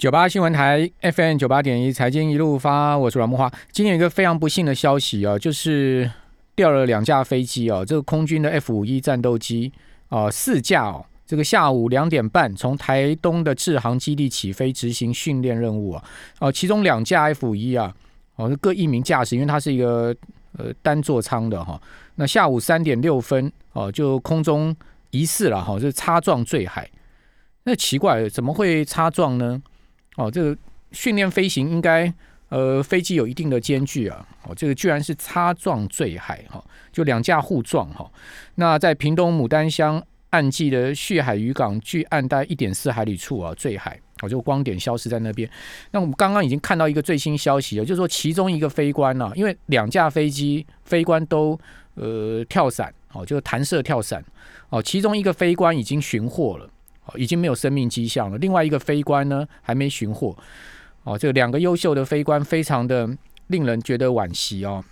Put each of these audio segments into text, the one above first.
九八新闻台 FM 九八点一财经一路发，我是阮木花。今天有一个非常不幸的消息啊，就是掉了两架飞机啊，这个空军的 F 五一战斗机啊，四架哦，这个下午两点半从台东的制航基地起飞执行训练任务啊，哦，其中两架 F 五一啊，哦，各一名驾驶，因为它是一个呃单座舱的哈。那下午三点六分哦，就空中疑似了哈，就擦撞坠海。那奇怪，怎么会擦撞呢？哦，这个训练飞行应该，呃，飞机有一定的间距啊。哦，这个居然是擦撞坠海哈，就两架互撞哈。那在屏东牡丹乡岸际的旭海渔港距岸带一点四海里处啊，坠海，哦，就光点消失在那边。那我们刚刚已经看到一个最新消息了，就是说其中一个飞官呢，因为两架飞机飞官都呃跳伞，哦，就是弹射跳伞，哦，其中一个飞官已经寻获了。已经没有生命迹象了。另外一个飞官呢，还没寻获。哦，这两个优秀的飞官，非常的令人觉得惋惜哦。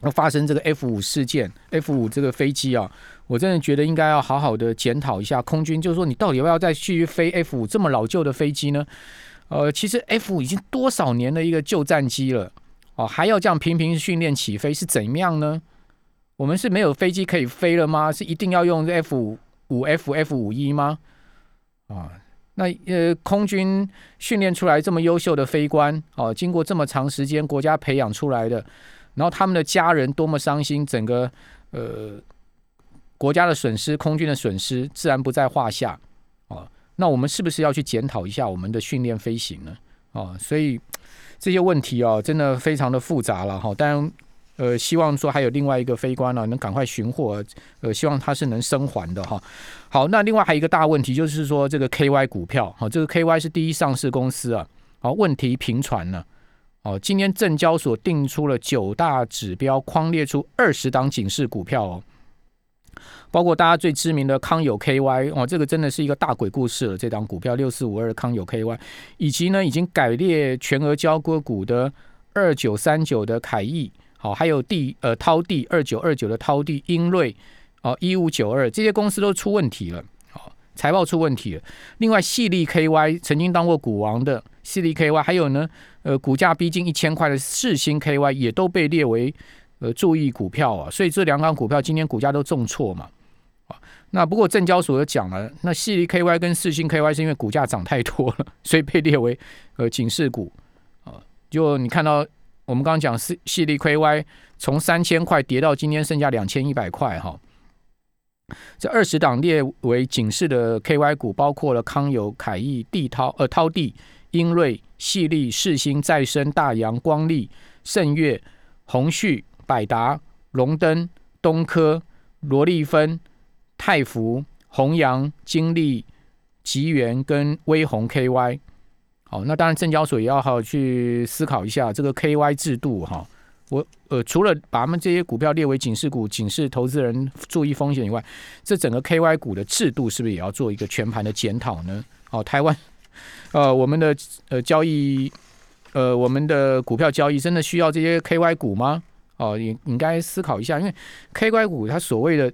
那发生这个 F 五事件，F 五这个飞机啊，我真的觉得应该要好好的检讨一下空军，就是说你到底要不要再继续飞 F 五这么老旧的飞机呢？呃，其实 F 五已经多少年的一个旧战机了，哦，还要这样频频训练起飞是怎样呢？我们是没有飞机可以飞了吗？是一定要用 F 五 F F 五一吗？啊，那呃，空军训练出来这么优秀的飞官，哦，经过这么长时间国家培养出来的，然后他们的家人多么伤心，整个呃国家的损失，空军的损失自然不在话下。哦，那我们是不是要去检讨一下我们的训练飞行呢？哦，所以这些问题哦，真的非常的复杂了哈。当然。呃，希望说还有另外一个飞官呢，能赶快寻获。呃，希望他是能生还的哈。好，那另外还有一个大问题，就是说这个 KY 股票，哈，这个 KY 是第一上市公司啊，好，问题频传呢。哦，今天证交所定出了九大指标，框列出二十档警示股票哦，包括大家最知名的康友 KY 哦，这个真的是一个大鬼故事了。这档股票六四五二康友 KY，以及呢已经改列全额交割股的二九三九的凯翼。好，还有地呃涛地二九二九的涛地英瑞哦一五九二这些公司都出问题了，好财报出问题了。另外，细粒 KY 曾经当过股王的细粒 KY，还有呢呃股价逼近一千块的世星 KY 也都被列为呃注意股票啊。所以这两档股票今天股价都重挫嘛。啊，那不过证交所讲了，那细粒 KY 跟世星 KY 是因为股价涨太多了，所以被列为呃警示股啊。就你看到。我们刚刚讲是系列 KY 从三千块跌到今天剩下两千一百块哈，这二十档列为警示的 KY 股，包括了康友、凯翼、地涛、呃涛地、英瑞、系力、世新、再生、大洋、光力、盛月、宏旭、百达、龙登、东科、罗利芬、泰福、弘扬、金利、吉源跟威宏 KY。好，那当然，证交所也要好好去思考一下这个 KY 制度哈。我呃，除了把他们这些股票列为警示股，警示投资人注意风险以外，这整个 KY 股的制度是不是也要做一个全盘的检讨呢？哦，台湾 呃，我们的呃交易呃，我们的股票交易真的需要这些 KY 股吗？哦，也应该思考一下，因为 KY 股它所谓的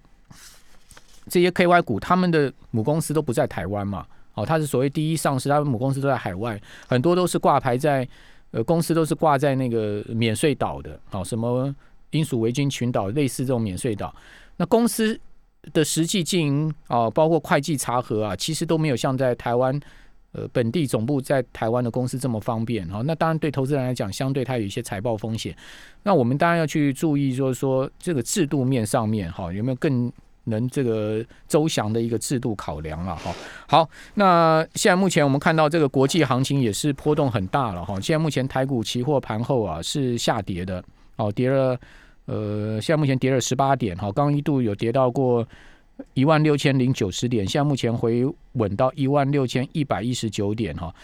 这些 KY 股，他们的母公司都不在台湾嘛。哦，它是所谓第一上市，他们母公司都在海外，很多都是挂牌在，呃，公司都是挂在那个免税岛的，哦，什么英属维京群岛类似这种免税岛，那公司的实际经营啊，包括会计查核啊，其实都没有像在台湾，呃，本地总部在台湾的公司这么方便，哦，那当然对投资人来讲，相对它有一些财报风险，那我们当然要去注意，就是说这个制度面上面，哈，有没有更。能这个周详的一个制度考量了哈。好，那现在目前我们看到这个国际行情也是波动很大了哈。现在目前台股期货盘后啊是下跌的，哦，跌了呃，现在目前跌了十八点哈。刚一度有跌到过一万六千零九十点，现在目前回稳到一万六千一百一十九点哈。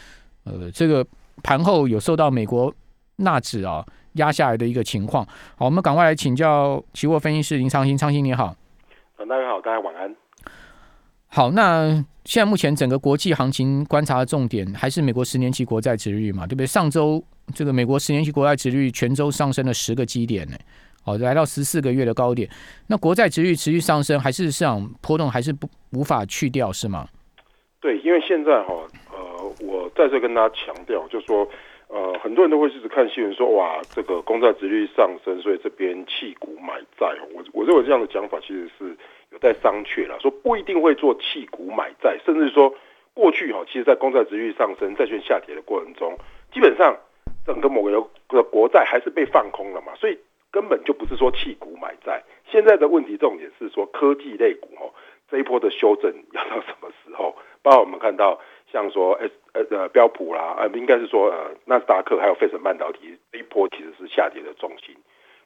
呃，这个盘后有受到美国纳指啊压下来的一个情况。好，我们赶快来请教期货分析师林昌兴，昌兴你好。大家好，大家晚安。好，那现在目前整个国际行情观察的重点还是美国十年期国债值率嘛，对不对？上周这个美国十年期国债值率全周上升了十个基点呢，哦，来到十四个月的高点。那国债值率持续上升，还是市场波动还是不无法去掉是吗？对，因为现在哈，呃，我再次跟大家强调，就是说，呃，很多人都会一直看新闻说，哇，这个公债殖率上升，所以这边弃股买债。我我认为这样的讲法其实是有待商榷了，说不一定会做弃股买债，甚至说过去哈，其实在公债殖率上升、债券下跌的过程中，基本上整个某个的国债还是被放空了嘛，所以根本就不是说弃股买债。现在的问题重点是说科技类股哦。这一波的修正要到什么时候？包括我们看到，像说 S 呃呃标普啦，呃应该是说呃纳斯达克还有费城半导体这一波其实是下跌的重心。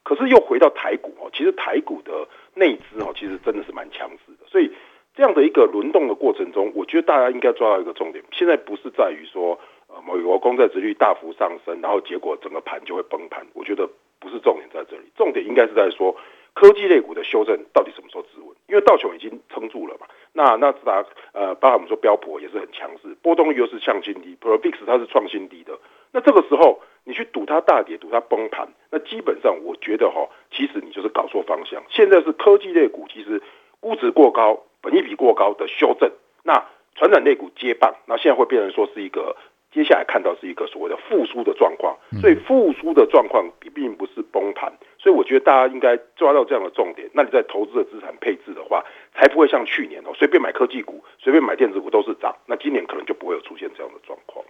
可是又回到台股哦，其实台股的内资哦，其实真的是蛮强势的。所以这样的一个轮动的过程中，我觉得大家应该抓到一个重点，现在不是在于说呃某个公债值率大幅上升，然后结果整个盘就会崩盘。我觉得不是重点在这里，重点应该是在说。科技类股的修正到底什么时候止稳？因为道琼已经撑住了嘛。那那斯达呃，包括我们说标普也是很强势，波动率又是向新低，Provix 它是创新低的。那这个时候你去赌它大跌，赌它崩盘，那基本上我觉得哈，其实你就是搞错方向。现在是科技类股其实估值过高、本益比过高的修正，那传染类股接棒，那现在会变成说是一个。接下来看到是一个所谓的复苏的状况，所以复苏的状况并不是崩盘，所以我觉得大家应该抓到这样的重点。那你在投资的资产配置的话，才不会像去年哦，随便买科技股、随便买电子股都是涨。那今年可能就不会有出现这样的状况。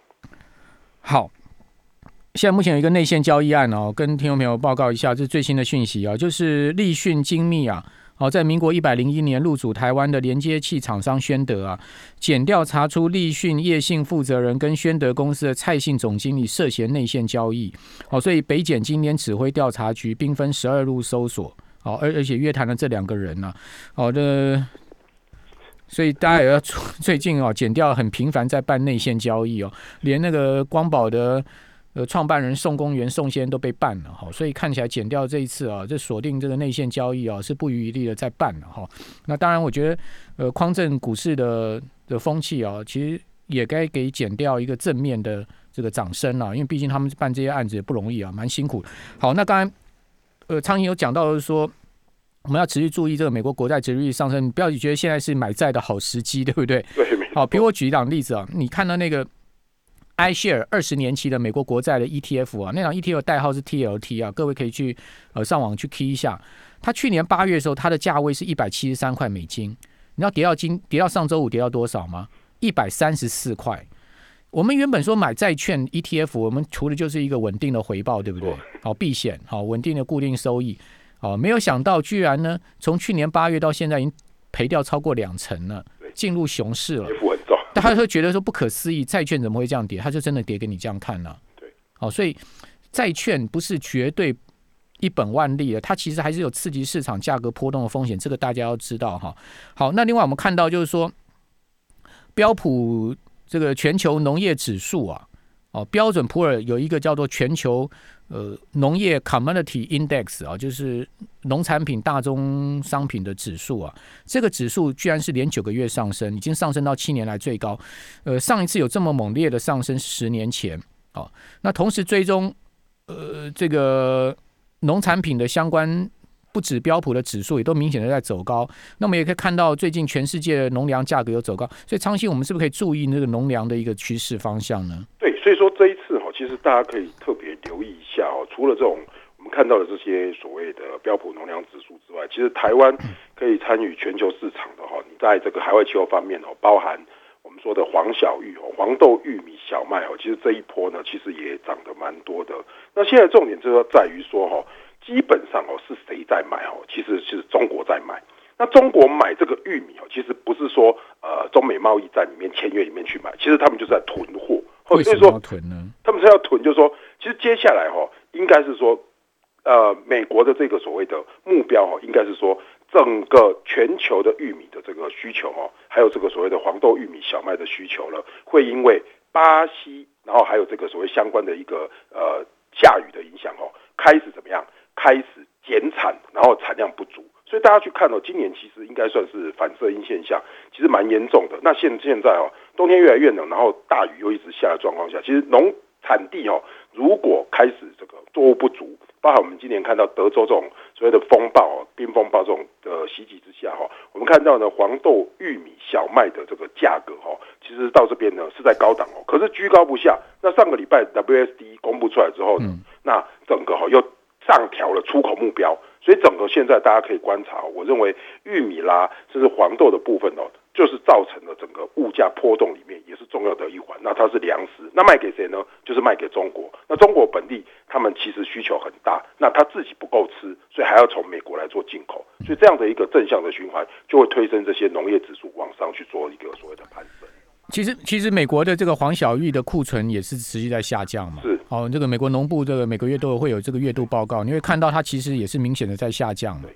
好，现在目前有一个内线交易案哦，跟听众朋友报告一下，这是最新的讯息啊，就是立讯精密啊。好，在民国一百零一年入主台湾的连接器厂商宣德啊，检调查出立讯叶姓负责人跟宣德公司的蔡姓总经理涉嫌内线交易。好，所以北检今年指挥调查局兵分十二路搜索。好，而而且约谈了这两个人呢。好的，所以大家也要最近哦，检调很频繁在办内线交易哦，连那个光宝的。呃，创办人宋公元、宋先都被办了哈，所以看起来减掉这一次啊，这锁定这个内线交易啊，是不遗余力的在办了哈。那当然，我觉得呃，匡正股市的的风气啊，其实也该给减掉一个正面的这个掌声了，因为毕竟他们办这些案子也不容易啊，蛮辛苦。好，那刚才呃，苍蝇有讲到是说，我们要持续注意这个美国国债值率上升，不要觉得现在是买债的好时机，对不对？对，好，比如我举一档例子啊，你看到那个。iShare 二十年期的美国国债的 ETF 啊，那张 ETF 代号是 TLT 啊，各位可以去呃上网去 key 一下。它去年八月的时候，它的价位是一百七十三块美金。你知道跌到今跌到上周五跌到多少吗？一百三十四块。我们原本说买债券 ETF，我们除了就是一个稳定的回报，对不对？好避险，好稳定的固定收益。好，没有想到居然呢，从去年八月到现在已经赔掉超过两成了，进入熊市了。他会觉得说不可思议，债券怎么会这样跌？他就真的跌给你这样看呢？对，好，所以债券不是绝对一本万利的，它其实还是有刺激市场价格波动的风险，这个大家要知道哈。好，那另外我们看到就是说，标普这个全球农业指数啊，哦，标准普尔有一个叫做全球。呃，农业 commodity index 啊，就是农产品大宗商品的指数啊，这个指数居然是连九个月上升，已经上升到七年来最高。呃，上一次有这么猛烈的上升，十年前。哦，那同时追踪呃这个农产品的相关不止标普的指数，也都明显的在走高。那么也可以看到，最近全世界的农粮价格有走高，所以昌兴，我们是不是可以注意那个农粮的一个趋势方向呢？对，所以说这一次哈，其实大家可以特别留意一。下哦，除了这种我们看到的这些所谓的标普农粮指数之外，其实台湾可以参与全球市场的哈，你在这个海外气候方面哦，包含我们说的黄小玉哦、黄豆、玉米、小麦哦，其实这一波呢，其实也涨得蛮多的。那现在重点就是在于说哈，基本上哦是谁在买哦？其实是中国在买。那中国买这个玉米哦，其实不是说呃中美贸易战里面签约里面去买，其实他们就是在囤货。为什么要囤呢？他们是要囤，就是说，其实接下来哈，应该是说，呃，美国的这个所谓的目标哈，应该是说，整个全球的玉米的这个需求哦，还有这个所谓的黄豆、玉米、小麦的需求了，会因为巴西，然后还有这个所谓相关的一个呃下雨的影响哦，开始怎么样？开始减产，然后产量不足。所以大家去看哦，今年其实应该算是反射音现象，其实蛮严重的。那现现在哦，冬天越来越冷，然后大雨又一直下的状况下，其实农产地哦，如果开始这个作物不足，包含我们今年看到德州这种所谓的风暴、冰风暴这种的袭击之下哈，我们看到呢黄豆、玉米、小麦的这个价格哈，其实到这边呢是在高档哦，可是居高不下。那上个礼拜 WSD 公布出来之后呢，那整个哈又上调了出口目标，所以整个现在大家可以观察，我认为玉米啦，甚至黄豆的部分哦。就是造成了整个物价波动里面也是重要的一环。那它是粮食，那卖给谁呢？就是卖给中国。那中国本地他们其实需求很大，那他自己不够吃，所以还要从美国来做进口。所以这样的一个正向的循环，就会推升这些农业指数往上去做一个所谓的攀升。其实，其实美国的这个黄小玉的库存也是持续在下降嘛。是。哦，这个美国农部这个每个月都会有这个月度报告，你会看到它其实也是明显的在下降的。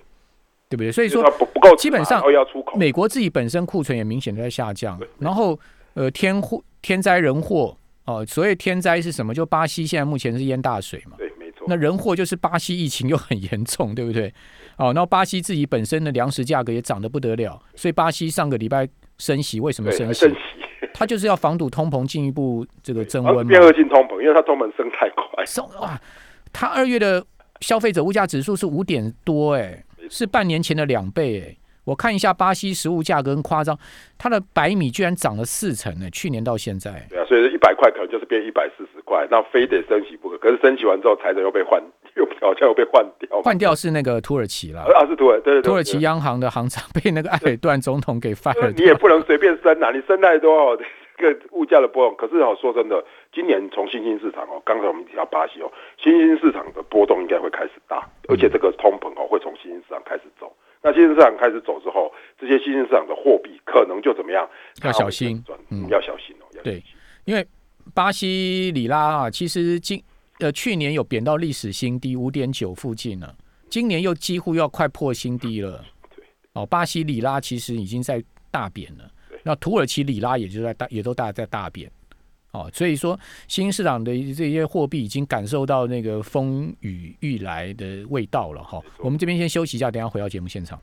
对不对？所以说不不够，基本上。美国自己本身库存也明显的在下降。然后呃，天祸、天灾人祸哦，所谓天灾是什么？就巴西现在目前是淹大水嘛。对，没错。那人祸就是巴西疫情又很严重，对不对？哦，然后巴西自己本身的粮食价格也涨得不得了，所以巴西上个礼拜升息，为什么升息？升息，他就是要防堵通膨进一步这个增温嘛。变恶性通膨，因为它通膨升太快。升哇，它二月的消费者物价指数是五点多，哎。是半年前的两倍哎，我看一下巴西食物价格很夸张，它的白米居然涨了四成呢，去年到现在。对啊，所以一百块可能就是变一百四十块，那非得升息不可。可是升息完之后，财政又被换，又好像又被换掉。换掉是那个土耳其了，啊是土耳对土耳其央行的行长被那个埃尔段总统给 fire。你也不能随便升啊，你升太多哦，这个物价的波动。可是哦，说真的，今年从新兴市场哦，刚才我们提到巴西哦，新兴市场的波动应该会开始大，而且这个通膨哦会从新兴市场开始走。那新兴市场开始走之后，这些新兴市场的货币可能就怎么样？要小心，嗯，要小心哦。对，因为巴西里拉啊，其实今呃去年有贬到历史新低五点九附近了，今年又几乎要快破新低了。对，哦，巴西里拉其实已经在大贬了。那土耳其里拉也就在大，也都大在大贬。哦，所以说新兴市场的这些货币已经感受到那个风雨欲来的味道了哈。我们这边先休息一下，等下回到节目现场。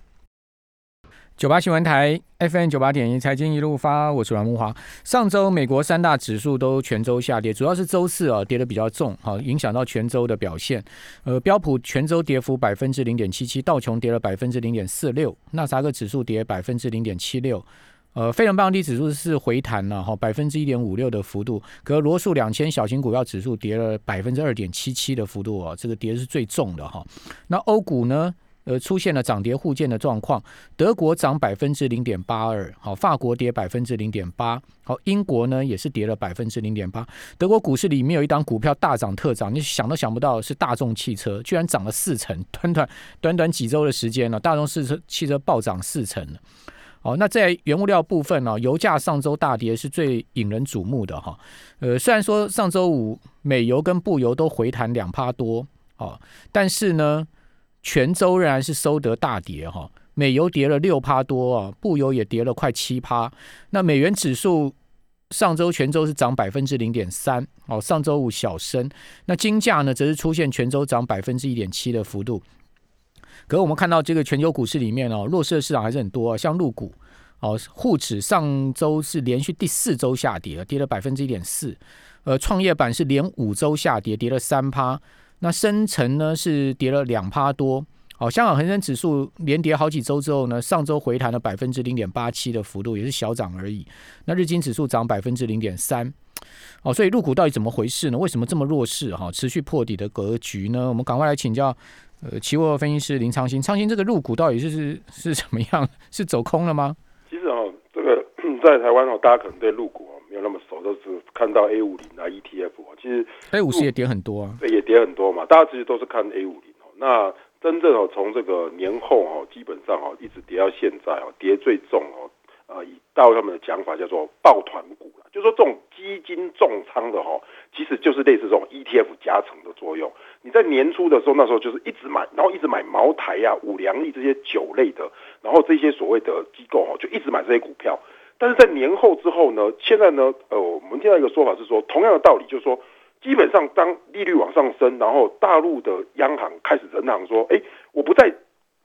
九八新闻台 FM 九八点一，财经一路发，我是阮木华。上周美国三大指数都全周下跌，主要是周四啊跌的比较重，哈，影响到全周的表现。呃，标普全周跌幅百分之零点七七，道琼跌了百分之零点四六，纳斯达克指数跌百分之零点七六。呃，非农半导体指数是回弹了哈，百分之一点五六的幅度。可罗素两千小型股票指数跌了百分之二点七七的幅度啊，这个跌是最重的哈。那欧股呢，呃，出现了涨跌互见的状况。德国涨百分之零点八二，好，法国跌百分之零点八，好，英国呢也是跌了百分之零点八。德国股市里面有一档股票大涨特涨，你想都想不到是大众汽车，居然涨了四成，短短短短几周的时间呢，大众汽车汽车暴涨四成哦，那在原物料部分呢，油价上周大跌是最引人瞩目的哈。呃，虽然说上周五美油跟布油都回弹两趴多哦，但是呢，全周仍然是收得大跌哈。美油跌了六趴多啊，布油也跌了快七趴。那美元指数上周全周是涨百分之零点三哦，上周五小升。那金价呢，则是出现全周涨百分之一点七的幅度。可是我们看到这个全球股市里面哦，弱势的市场还是很多，啊像陆股哦，沪指上周是连续第四周下跌了，跌了百分之一点四。呃，创业板是连五周下跌，跌了三趴。那深成呢是跌了两趴多。哦，香港恒生指数连跌好几周之后呢，上周回弹了百分之零点八七的幅度，也是小涨而已。那日经指数涨百分之零点三。哦，所以入股到底怎么回事呢？为什么这么弱势？哈，持续破底的格局呢？我们赶快来请教。呃，期货分析师林昌兴，昌兴这个入股到底是是是怎么样？是走空了吗？其实哦，这个 在台湾哦，大家可能对入股没有那么熟，都是看到 A 五零啊 ETF 啊，其实 A 五十也跌很多啊，对，也跌很多嘛。大家其实都是看 A 五零哦。那真正哦，从这个年后哦，基本上哦，一直跌到现在哦，跌最重哦，呃，以到他们的讲法叫做抱团股了，就说这种基金重仓的哈，其实就是类似这种 ETF 加成的作用。你在年初的时候，那时候就是一直买，然后一直买茅台呀、五粮液这些酒类的，然后这些所谓的机构哈，就一直买这些股票。但是在年后之后呢，现在呢，呃，我们听到一个说法是说，同样的道理，就是说，基本上当利率往上升，然后大陆的央行开始人行说，哎，我不在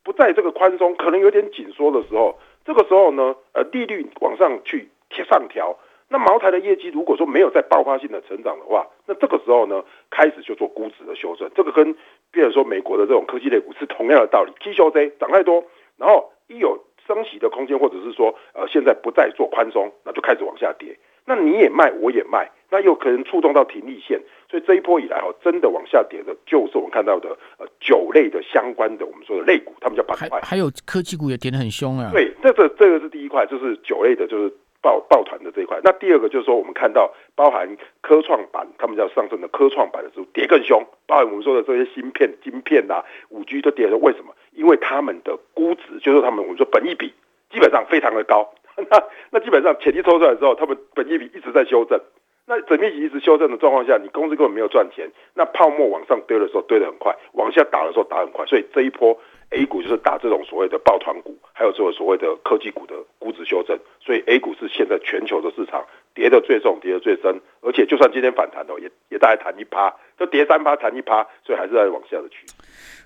不在这个宽松，可能有点紧缩的时候，这个时候呢，呃，利率往上去上调，那茅台的业绩如果说没有在爆发性的成长的话，那这个时候呢，开始就做估值的修正。这个跟比如说美国的这种科技类股是同样的道理，T 修 Z 涨太多，然后一有升息的空间，或者是说呃现在不再做宽松，那就开始往下跌。那你也卖，我也卖，那又可能触动到停利线，所以这一波以来哈，真的往下跌的，就是我们看到的呃酒类的相关的我们说的类股，他们叫板块，还有科技股也跌得很凶啊。对，这个这个是第一块，就是酒类的，就是。抱抱团的这一块，那第二个就是说，我们看到包含科创板，他们叫上升的科创板的时候跌更凶，包含我们说的这些芯片、晶片呐、五 G 都跌了。为什么？因为他们的估值，就是他们我们说本益比基本上非常的高。那那基本上潜力抽出来之后，他们本益比一直在修正。那整面积一直修正的状况下，你公司根本没有赚钱。那泡沫往上堆的时候堆得很快，往下打的时候打很快，所以这一波。A 股就是打这种所谓的抱团股，还有这个所谓的科技股的估值修正，所以 A 股是现在全球的市场跌的最重、跌的最深，而且就算今天反弹哦，也也大概弹一趴，就跌三趴、弹一趴，所以还是在往下的趋势。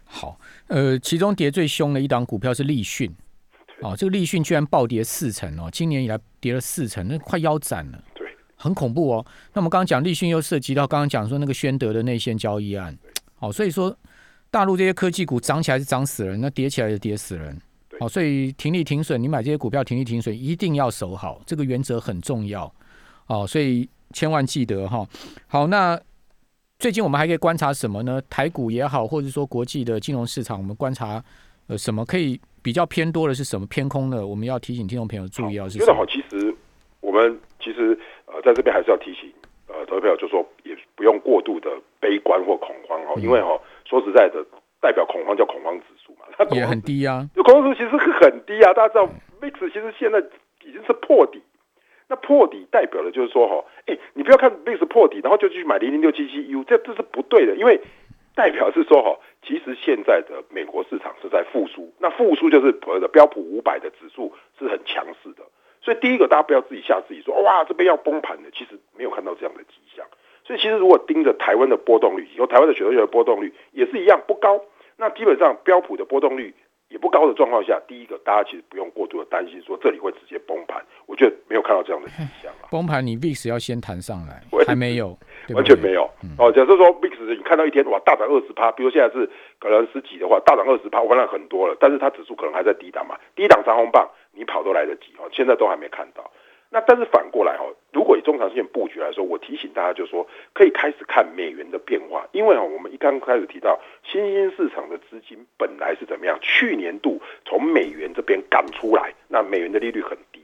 好，呃，其中跌最凶的一档股票是立讯，哦，这个立讯居然暴跌四成哦，今年以来跌了四成，那快腰斩了，对，很恐怖哦。那我们刚刚讲立讯又涉及到刚刚讲说那个宣德的内线交易案，好，所以说。大陆这些科技股涨起来是涨死人，那跌起来就跌死人。好，所以停利停损，你买这些股票停利停损一定要守好，这个原则很重要。哦，所以千万记得哈。好，那最近我们还可以观察什么呢？台股也好，或者说国际的金融市场，我们观察呃什么可以比较偏多的是什么偏空的？我们要提醒听众朋友注意，要是。觉得好，其实我们其实呃在这边还是要提醒呃投票，就说也不用过度的悲观或恐慌哦，因为哈。说实在的，代表恐慌叫恐慌指数嘛，它也很低啊。恐慌指数其实是很低啊，大家知道，VIX 其实现在已经是破底。那破底代表的就是说，哈，哎，你不要看 VIX 破底，然后就去买零零六七七 U，这这是不对的，因为代表是说，哈，其实现在的美国市场是在复苏。那复苏就是所谓的标普五百的指数是很强势的。所以第一个，大家不要自己吓自己，说哇，这边要崩盘的，其实没有看到这样的迹象。所以其实如果盯着台湾的波动率，以后台湾的选择权的波动率也是一样不高，那基本上标普的波动率也不高的状况下，第一个大家其实不用过度的担心说这里会直接崩盘，我觉得没有看到这样的迹象啊。崩盘你 VIX 要先弹上来，还没有，完全没有。哦，假设说 VIX 你看到一天哇大涨二十趴，比如现在是可能十几的话，大涨二十趴，我看到很多了，但是它指数可能还在低档嘛，低档长红棒你跑都来得及哦，现在都还没看到。那但是反过来哈，如果以中长线布局来说，我提醒大家就说，可以开始看美元的变化，因为哈，我们一刚开始提到新兴市场的资金本来是怎么样，去年度从美元这边赶出来，那美元的利率很低，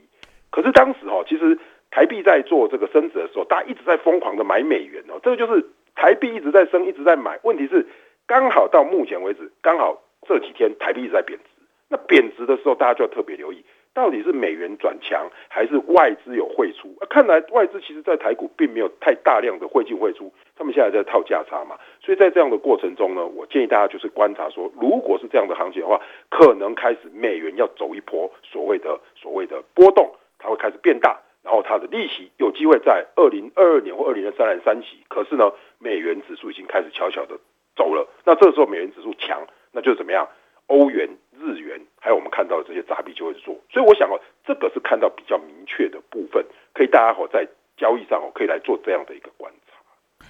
可是当时哈，其实台币在做这个升值的时候，大家一直在疯狂的买美元哦，这个就是台币一直在升，一直在买，问题是刚好到目前为止，刚好这几天台币一直在贬值，那贬值的时候，大家就要特别留意。到底是美元转强，还是外资有汇出？看来外资其实，在台股并没有太大量的汇进汇出，他们现在在套价差嘛。所以在这样的过程中呢，我建议大家就是观察说，如果是这样的行情的话，可能开始美元要走一波所谓的所谓的波动，它会开始变大，然后它的利息有机会在二零二二年或二零二三年三起。可是呢，美元指数已经开始悄悄的走了。那这时候美元指数强，那就怎么样？欧元、日元，还有我们看到的这些杂币就会做，所以我想哦，这个是看到比较明确的部分，可以大家哦在交易上哦可以来做这样的一个观察。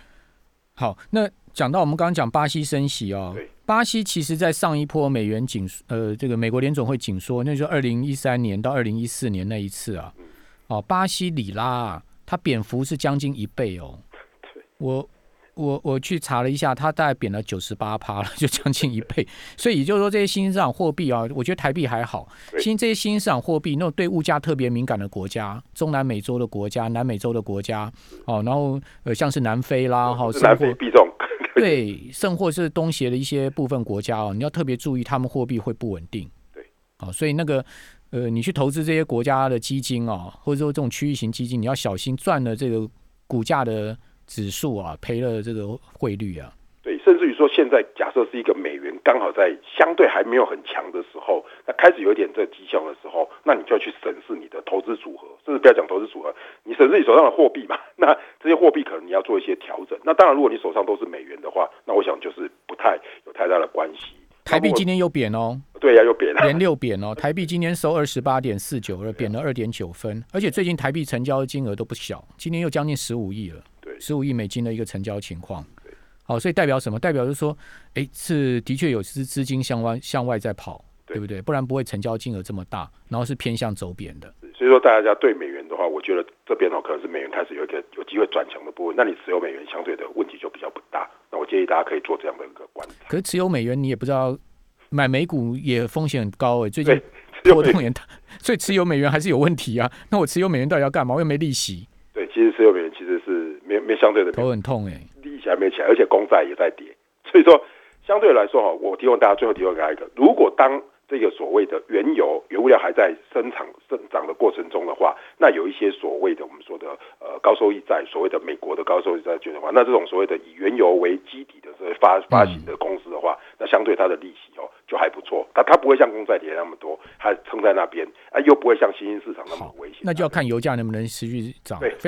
好，那讲到我们刚刚讲巴西升息哦，巴西其实在上一波美元紧呃这个美国联总会紧缩，那就二零一三年到二零一四年那一次啊，哦，巴西里拉它贬幅是将近一倍哦，我。我我去查了一下，它大概贬了九十八趴了，就将近一倍。所以也就是说，这些新兴市场货币啊，我觉得台币还好。新这些新兴市场货币，那种对物价特别敏感的国家，中南美洲的国家、南美洲的国家，哦，然后呃，像是南非啦，哈，甚或币种 对，甚或是东协的一些部分国家哦，你要特别注意，他们货币会不稳定。对，哦，所以那个呃，你去投资这些国家的基金哦，或者说这种区域型基金，你要小心赚了这个股价的。指数啊，赔了这个汇率啊。对，甚至于说，现在假设是一个美元刚好在相对还没有很强的时候，那开始有点这迹象的时候，那你就要去审视你的投资组合，甚至不要讲投资组合，你审视你手上的货币嘛。那这些货币可能你要做一些调整。那当然，如果你手上都是美元的话，那我想就是不太有太大的关系。台币今天又贬哦，对呀，又贬了，连六贬哦。台币今天收二十八点四九二，贬了二点九分，而且最近台币成交的金额都不小，今天又将近十五亿了，对，十五亿美金的一个成交情况。好，所以代表什么？代表就是说，哎，是的确有资资金向外向外在跑，对不对？不然不会成交金额这么大，然后是偏向走贬的。所以说，大家对美元的话，我觉得这边哦，可能是美元开始有一个有机会转强的部分。那你持有美元相对的问题就比较不大。那我建议大家可以做这样的一个观察。可是持有美元，你也不知道买美股也风险很高哎，最近波动也大，所以持有美元还是有问题啊。那我持有美元到底要干嘛？我又没利息。对，其实持有美元没没相对的头很痛哎，利息还没起来，而且公债也在跌。所以说，相对来说哈，我提供大家最后提供给大家一个，如果当这个所谓的原油原物料还在生产生长的过程中的话，那有一些所谓的我们说的呃高收益债，所谓的美国的高收益债券的话，那这种所谓的以原油为基底的这发发行的公司的话，那相对它的利息哦就还不错，它它不会像公债跌那么多，它撑在那边啊，又不会像新兴市场那么危险。那就要看油价能不能持续涨。对。